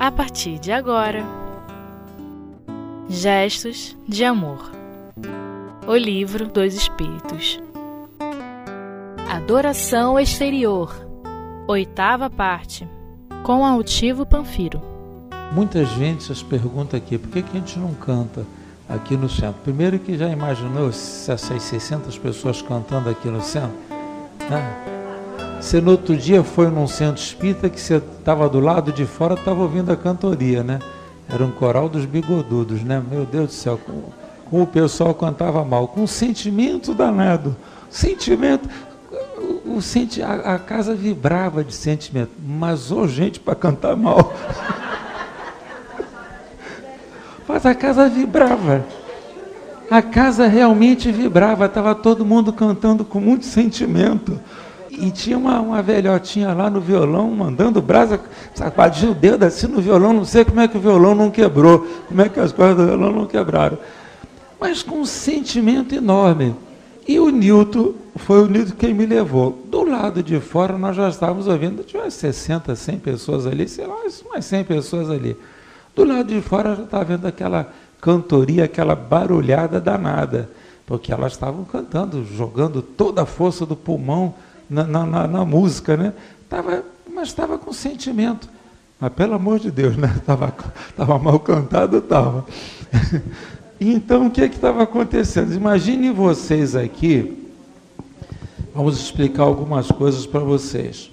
a partir de agora. Gestos de Amor O Livro dos Espíritos Adoração Exterior Oitava parte Com Altivo Panfiro Muita gente se pergunta aqui, por que, que a gente não canta aqui no centro? Primeiro que já imaginou essas 600 pessoas cantando aqui no centro? Né? Você no outro dia foi num centro espírita que você estava do lado de fora, estava ouvindo a cantoria, né? Era um coral dos bigodudos, né? Meu Deus do céu, como, como o pessoal cantava mal, com um sentimento danado. Sentimento. O, senti, a, a, casa vibrava de sentimento, mas ô oh, gente para cantar mal. mas a casa vibrava. A casa realmente vibrava, estava todo mundo cantando com muito sentimento. E tinha uma, uma velhotinha lá no violão, mandando brasa, sacudiu o dedo assim no violão, não sei como é que o violão não quebrou, como é que as cordas do violão não quebraram. Mas com um sentimento enorme. E o Nilton, foi o Nilton quem me levou. Do lado de fora nós já estávamos ouvindo, tinha umas 60, 100 pessoas ali, sei lá, umas 100 pessoas ali. Do lado de fora já estava vendo aquela cantoria, aquela barulhada danada, porque elas estavam cantando, jogando toda a força do pulmão na, na, na música, né? Tava, mas estava com sentimento. Mas pelo amor de Deus, né? Estava tava mal cantado, estava. então o que é estava acontecendo? Imaginem vocês aqui, vamos explicar algumas coisas para vocês.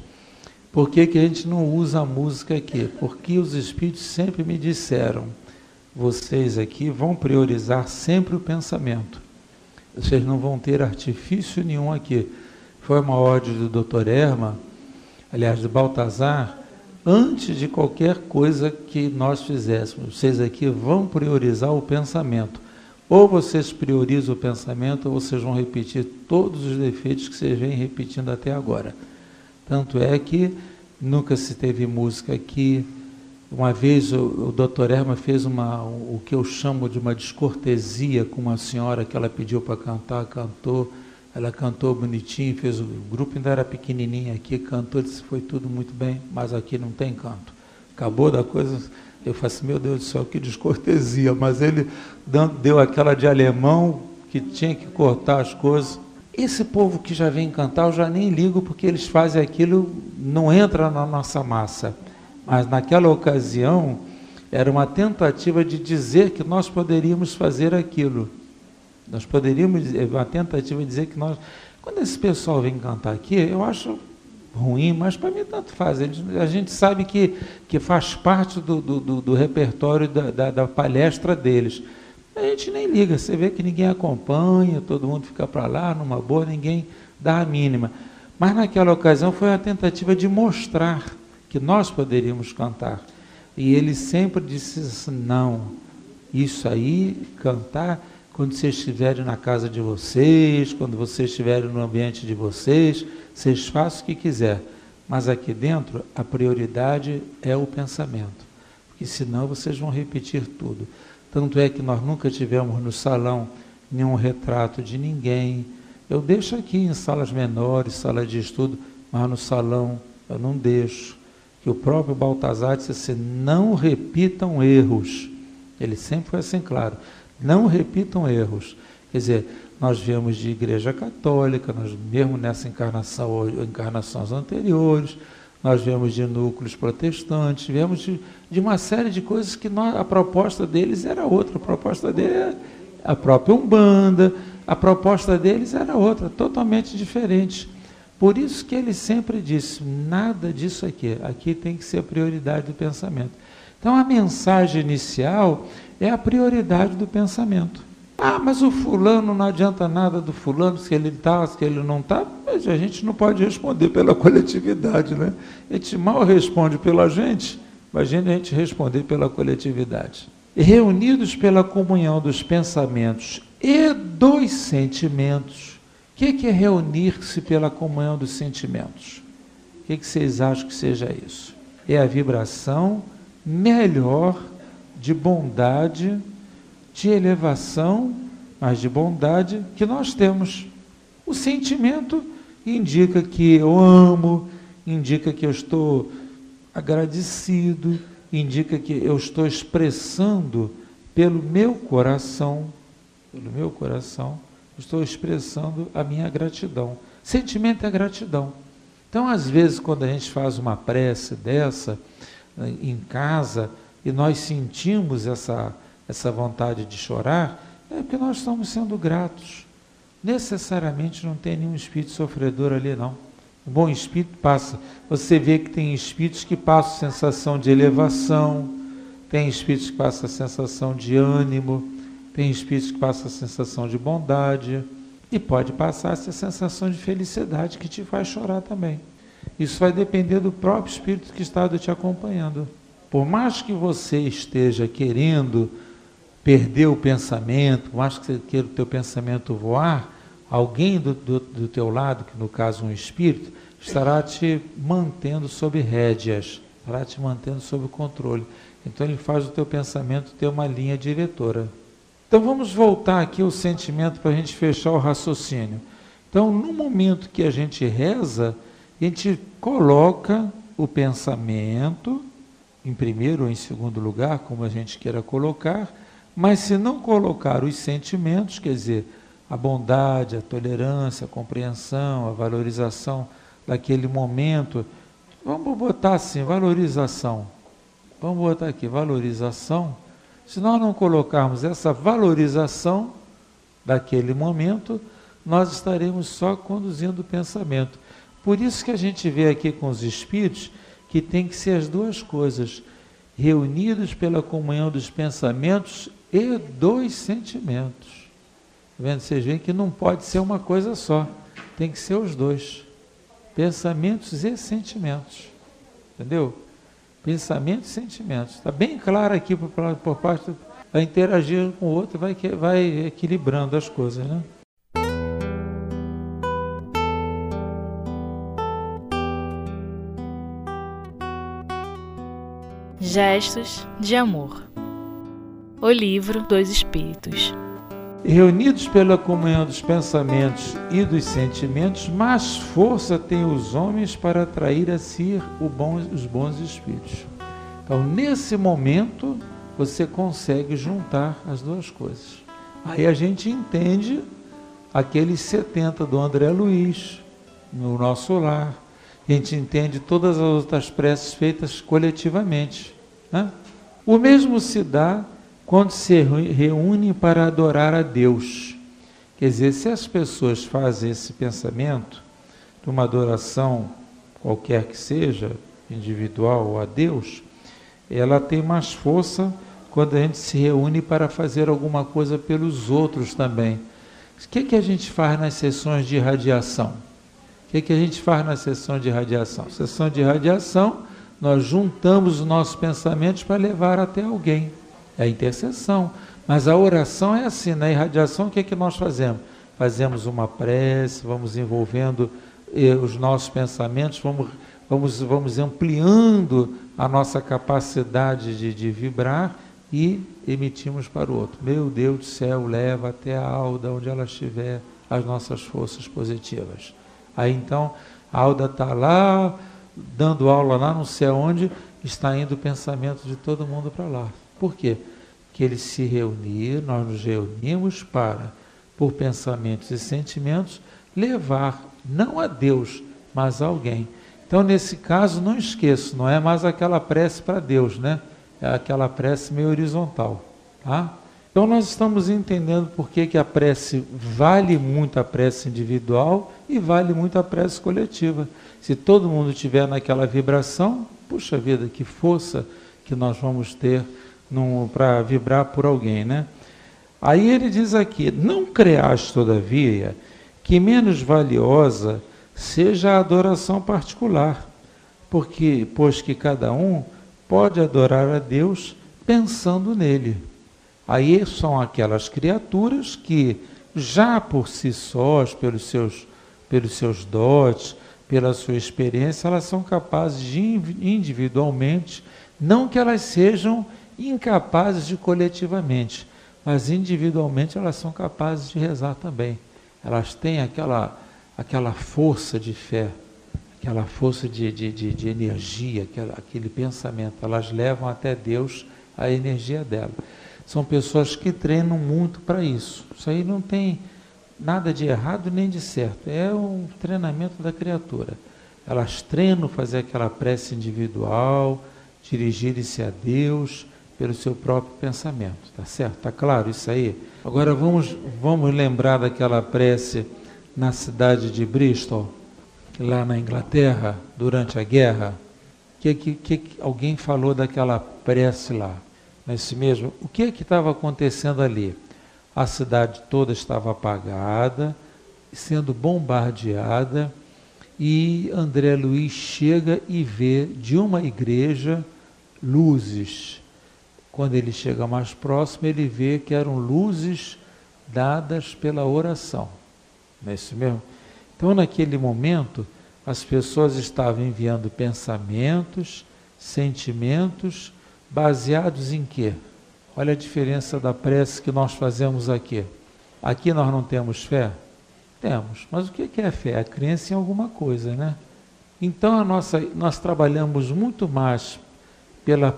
Por que, que a gente não usa a música aqui? Porque os espíritos sempre me disseram, vocês aqui vão priorizar sempre o pensamento. Vocês não vão ter artifício nenhum aqui foi uma ordem do doutor Erma, aliás, do Baltazar, antes de qualquer coisa que nós fizéssemos. Vocês aqui vão priorizar o pensamento. Ou vocês priorizam o pensamento, ou vocês vão repetir todos os defeitos que vocês vêm repetindo até agora. Tanto é que nunca se teve música aqui. Uma vez o, o doutor Erma fez uma, o que eu chamo de uma descortesia com uma senhora que ela pediu para cantar, cantou ela cantou bonitinho, fez o, grupo ainda era pequenininho aqui, cantou, disse foi tudo muito bem, mas aqui não tem canto. Acabou da coisa, eu falei assim, meu Deus do céu, que descortesia, mas ele deu aquela de alemão que tinha que cortar as coisas. Esse povo que já vem cantar, eu já nem ligo porque eles fazem aquilo, não entra na nossa massa. Mas naquela ocasião, era uma tentativa de dizer que nós poderíamos fazer aquilo. Nós poderíamos, uma tentativa de dizer que nós, quando esse pessoal vem cantar aqui, eu acho ruim, mas para mim tanto faz. A gente sabe que, que faz parte do, do, do repertório da, da, da, palestra deles. A gente nem liga, você vê que ninguém acompanha, todo mundo fica para lá, numa boa, ninguém dá a mínima. Mas naquela ocasião foi uma tentativa de mostrar que nós poderíamos cantar. E ele sempre disse assim, não, isso aí, cantar quando vocês estiverem na casa de vocês, quando vocês estiverem no ambiente de vocês, vocês façam o que quiser. Mas aqui dentro, a prioridade é o pensamento. Porque senão vocês vão repetir tudo. Tanto é que nós nunca tivemos no salão nenhum retrato de ninguém. Eu deixo aqui em salas menores, sala de estudo, mas no salão eu não deixo. Que o próprio Baltazar disse assim: não repitam erros. Ele sempre foi assim claro. Não repitam erros. Quer dizer, nós viemos de igreja católica, nós mesmo nessa encarnação ou encarnações anteriores, nós viemos de núcleos protestantes, viemos de, de uma série de coisas que nós, a proposta deles era outra, a proposta dele era a própria Umbanda, a proposta deles era outra, totalmente diferente. Por isso que ele sempre disse, nada disso aqui, aqui tem que ser a prioridade do pensamento. Então a mensagem inicial é a prioridade do pensamento. Ah, mas o fulano não adianta nada do fulano, se ele está, se ele não está, a gente não pode responder pela coletividade, né? A gente mal responde pela gente, imagina a gente responder pela coletividade. Reunidos pela comunhão dos pensamentos e dos sentimentos. O que é reunir-se pela comunhão dos sentimentos? O que vocês acham que seja isso? É a vibração melhor de bondade, de elevação, mas de bondade que nós temos. O sentimento indica que eu amo, indica que eu estou agradecido, indica que eu estou expressando pelo meu coração, pelo meu coração, estou expressando a minha gratidão. Sentimento é gratidão. Então, às vezes, quando a gente faz uma prece dessa eh, em casa e nós sentimos essa, essa vontade de chorar, é porque nós estamos sendo gratos. Necessariamente não tem nenhum espírito sofredor ali, não. O bom espírito passa. Você vê que tem espíritos que passam sensação de elevação, tem espíritos que passam sensação de ânimo, tem espíritos que passam sensação de bondade, e pode passar essa sensação de felicidade que te faz chorar também. Isso vai depender do próprio espírito que está te acompanhando. Por mais que você esteja querendo perder o pensamento, por mais que você queira o teu pensamento voar, alguém do, do, do teu lado, que no caso um espírito, estará te mantendo sob rédeas, estará te mantendo sob controle. Então ele faz o teu pensamento ter uma linha diretora. Então vamos voltar aqui ao sentimento para a gente fechar o raciocínio. Então, no momento que a gente reza, a gente coloca o pensamento em primeiro ou em segundo lugar, como a gente queira colocar, mas se não colocar os sentimentos, quer dizer, a bondade, a tolerância, a compreensão, a valorização daquele momento, vamos botar assim, valorização. Vamos botar aqui, valorização. Se nós não colocarmos essa valorização daquele momento, nós estaremos só conduzindo o pensamento. Por isso que a gente vê aqui com os espíritos que tem que ser as duas coisas, reunidos pela comunhão dos pensamentos e dos sentimentos. Tá vendo? Vocês veem que não pode ser uma coisa só, tem que ser os dois. Pensamentos e sentimentos. Entendeu? Pensamentos e sentimentos. Está bem claro aqui por, por parte, vai interagir com o outro, vai, vai equilibrando as coisas, né? Gestos de Amor O Livro dos Espíritos Reunidos pela comunhão dos pensamentos e dos sentimentos, mais força têm os homens para atrair a si os bons espíritos. Então, nesse momento, você consegue juntar as duas coisas. Aí a gente entende aqueles 70 do André Luiz no nosso lar. A gente entende todas as outras preces feitas coletivamente. Né? O mesmo se dá quando se reúnem para adorar a Deus. Quer dizer, se as pessoas fazem esse pensamento de uma adoração qualquer que seja, individual a Deus, ela tem mais força quando a gente se reúne para fazer alguma coisa pelos outros também. O que, que a gente faz nas sessões de irradiação? O que, que a gente faz na sessão de irradiação? Sessão de irradiação, nós juntamos os nossos pensamentos para levar até alguém é a intercessão. Mas a oração é assim, na irradiação o que é que nós fazemos? Fazemos uma prece, vamos envolvendo eh, os nossos pensamentos, vamos, vamos, vamos ampliando a nossa capacidade de, de vibrar e emitimos para o outro. Meu Deus do céu, leva até a alda, onde ela estiver, as nossas forças positivas. Aí então, a alda está lá, dando aula lá não sei onde, está indo o pensamento de todo mundo para lá. Por quê? Que eles se reuniram, nós nos reunimos para, por pensamentos e sentimentos, levar não a Deus, mas a alguém. Então, nesse caso, não esqueço, não é mais aquela prece para Deus, né? É aquela prece meio horizontal, tá? Então, nós estamos entendendo por que, que a prece vale muito a prece individual e vale muito a prece coletiva. Se todo mundo estiver naquela vibração, puxa vida, que força que nós vamos ter para vibrar por alguém, né? Aí ele diz aqui: Não creas, todavia, que menos valiosa seja a adoração particular, porque pois que cada um pode adorar a Deus pensando nele. Aí são aquelas criaturas que já por si sós, pelos seus, pelos seus dotes, pela sua experiência, elas são capazes de individualmente, não que elas sejam incapazes de coletivamente, mas individualmente elas são capazes de rezar também. Elas têm aquela, aquela força de fé, aquela força de, de, de, de energia, aquele pensamento, elas levam até Deus a energia dela. São pessoas que treinam muito para isso. Isso aí não tem nada de errado nem de certo. É um treinamento da criatura. Elas treinam fazer aquela prece individual, dirigirem-se a Deus pelo seu próprio pensamento. Tá certo? Tá claro isso aí? Agora vamos, vamos lembrar daquela prece na cidade de Bristol, lá na Inglaterra, durante a guerra. Que, que, que alguém falou daquela prece lá? Nesse mesmo, o que é que estava acontecendo ali? A cidade toda estava apagada, sendo bombardeada, e André Luiz chega e vê de uma igreja luzes. Quando ele chega mais próximo, ele vê que eram luzes dadas pela oração. Não é isso mesmo? Então, naquele momento, as pessoas estavam enviando pensamentos, sentimentos, baseados em quê? Olha a diferença da prece que nós fazemos aqui. Aqui nós não temos fé? Temos. Mas o que é fé? A crença em alguma coisa, né? Então nossa, nós trabalhamos muito mais pela,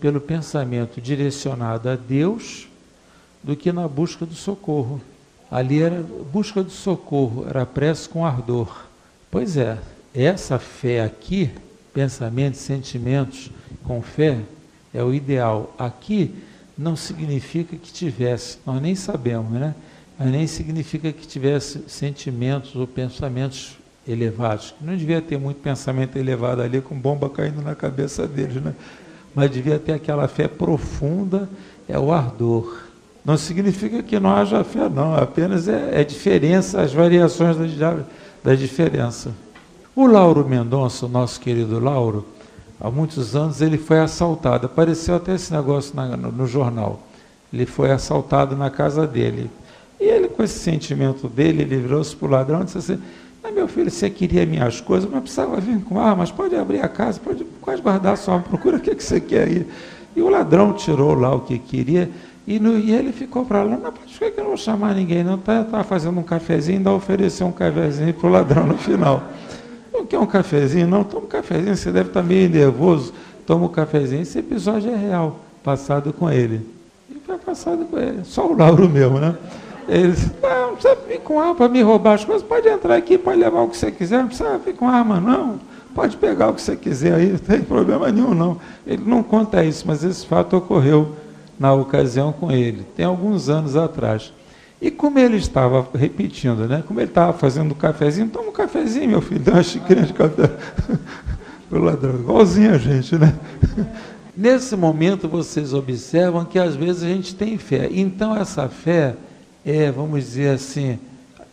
pelo pensamento direcionado a Deus do que na busca do socorro. Ali era busca do socorro, era prece com ardor. Pois é, essa fé aqui, pensamentos, sentimentos com fé, é o ideal. Aqui não significa que tivesse, nós nem sabemos, né? Mas nem significa que tivesse sentimentos ou pensamentos elevados. Não devia ter muito pensamento elevado ali com bomba caindo na cabeça deles, né? Mas devia ter aquela fé profunda, é o ardor. Não significa que não haja fé, não, apenas é, é diferença, as variações da, da diferença. O Lauro Mendonça, o nosso querido Lauro, há muitos anos ele foi assaltado. Apareceu até esse negócio na, no, no, jornal. Ele foi assaltado na casa dele. E ele, com esse sentimento dele, ele virou-se para o ladrão e disse assim: ah, meu filho, você queria minhas coisas, mas precisava vir com armas, pode abrir a casa, pode, pode guardar sua arma, procura o que, que você quer aí. E o ladrão tirou lá o que queria. E, no, e ele ficou para lá, não, pode que eu não vou chamar ninguém, não. Está tá fazendo um cafezinho, ainda ofereceu um cafezinho para o ladrão no final. Não quer um cafezinho? Não, toma um cafezinho, você deve estar meio nervoso, toma um cafezinho. Esse episódio é real, passado com ele. E foi passado com ele, só o Lauro mesmo, né? Ele disse, não, não precisa vir com arma para me roubar as coisas, pode entrar aqui, pode levar o que você quiser, não precisa vir com arma, não. Pode pegar o que você quiser aí, não tem problema nenhum, não. Ele não conta isso, mas esse fato ocorreu na ocasião com ele, tem alguns anos atrás. E como ele estava repetindo, né? Como ele estava fazendo um cafezinho, toma um cafezinho, meu filho, dá uma xícara de café. o ladrão, igualzinho a gente, né? Nesse momento vocês observam que às vezes a gente tem fé. Então essa fé é, vamos dizer assim,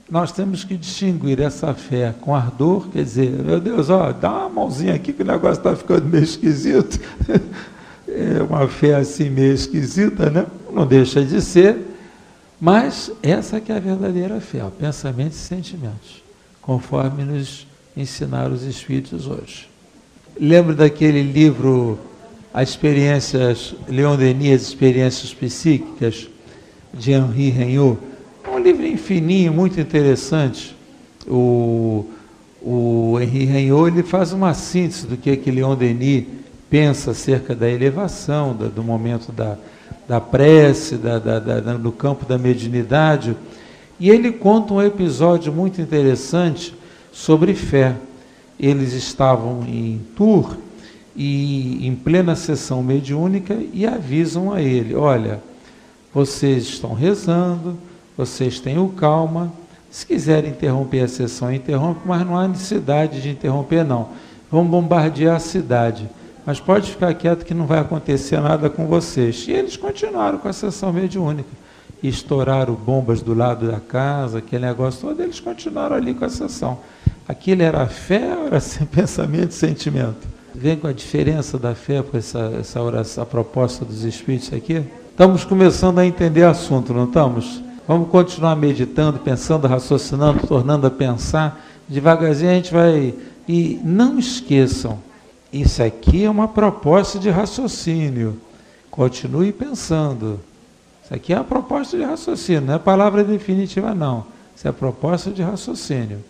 nós temos que distinguir essa fé com ardor, quer dizer, meu Deus, ó, dá uma mãozinha aqui que o negócio está ficando meio esquisito. é uma fé assim meio esquisita, né? Não deixa de ser, mas essa que é a verdadeira fé, ó, pensamentos e sentimentos, conforme nos ensinaram os Espíritos hoje. Lembro daquele livro, As Experiências, Leon Denis, As Experiências Psíquicas, de Henri Regnault. É um livro fininho, muito interessante. O, o Henri Regnault ele faz uma síntese do que, é que Leon Denis pensa acerca da elevação, do momento da, da prece, da, da, da, no campo da mediunidade. E ele conta um episódio muito interessante sobre fé. Eles estavam em tour e em plena sessão mediúnica e avisam a ele: olha, vocês estão rezando, vocês tenham calma. Se quiserem interromper a sessão, interrompe, mas não há necessidade de interromper, não. Vamos bombardear a cidade mas pode ficar quieto que não vai acontecer nada com vocês. E eles continuaram com a sessão mediúnica. E estouraram bombas do lado da casa, aquele negócio todo, eles continuaram ali com a sessão. Aquilo era fé ou era pensamento e sentimento? Vem com a diferença da fé com essa, essa, oração, a proposta dos Espíritos aqui? Estamos começando a entender o assunto, não estamos? Vamos continuar meditando, pensando, raciocinando, tornando a pensar. Devagarzinho a gente vai. E não esqueçam, isso aqui é uma proposta de raciocínio. Continue pensando. Isso aqui é uma proposta de raciocínio, não é palavra definitiva, não. Isso é proposta de raciocínio.